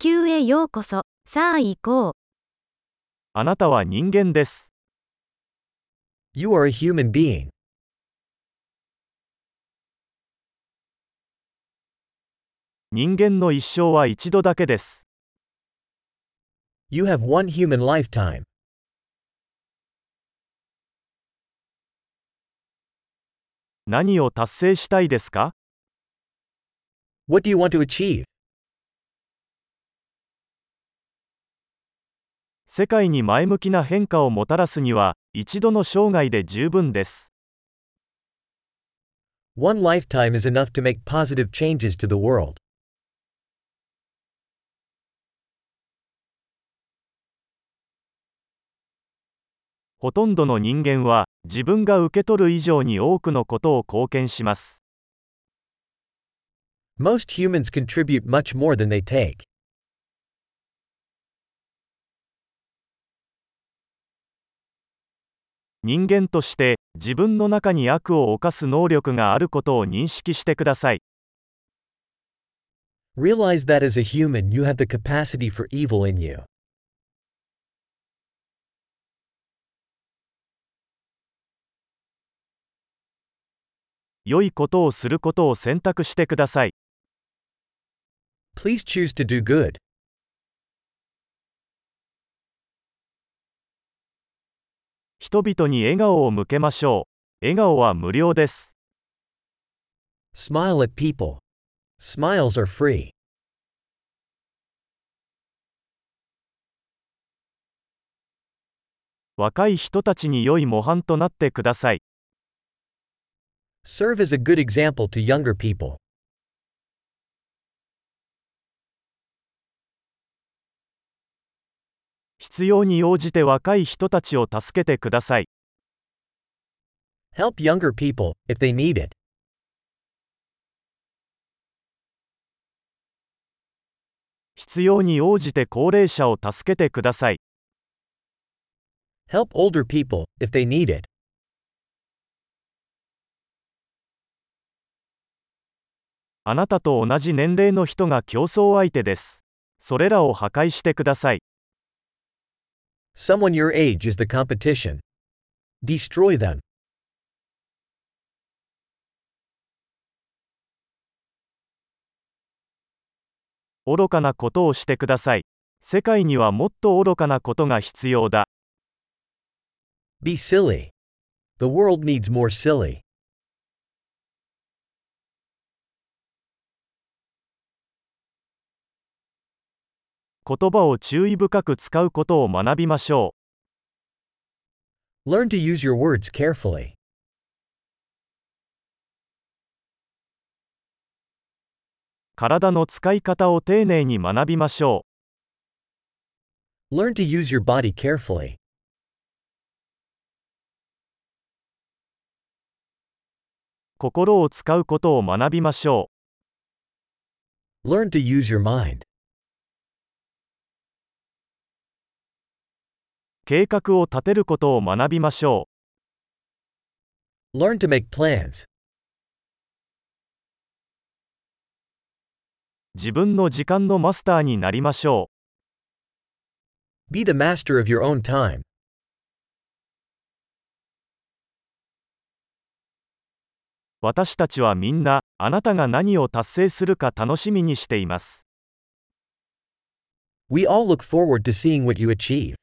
球へようこそ。さあ行こう。あなたは人間です。You are a human being. 人間の一生は一度だけです。You have one human lifetime. 何を達成したいですか What do you want to achieve? 世界に前向きな変化をもたらすには、一度の生涯で十分です。One lifetime is enough to make positive changes to the world. ほとんどの人間は、自分が受け取る以上に多くのことを貢献します。Most humans contribute much more than they take. 人間として、自分の中に悪を犯す能力があることを認識してください。Realize that as a human you have the capacity for evil in you. 良いことをすることを選択してください。Please choose to do good. 人々に笑顔を向けましょう。笑顔は無料です。Smile at people. Smiles are free. 若い人たちに良い模範となってください。Serve as a good example to younger people. 必要に応じて若い人たちを助けてください。Help younger people, if they need it. 必要に応じて高齢者を助けてください。Help older people, if they need it. あなたと同じ年齢の人が競争相手です。それらを破壊してください。Someone your age is the competition. Destroy them. 愚かなことをしてください。世界にはもっと愚かなことが必要だ。Be silly. The world needs more silly. 言葉を注意深く使うことを学びましょう。Learn to use your words carefully. 体の使い方を丁寧に学びましょう。Learn to use your body carefully. 心を使うことを学びましょう。Learn to use your mind. 計画を立てることを学びましょう。Learn to make plans. 自分の時間のマスターになりましょう。Be the master of your own time. 私たちはみんな、あなたが何を達成するか楽しみにしています。We all look forward to seeing what you achieve.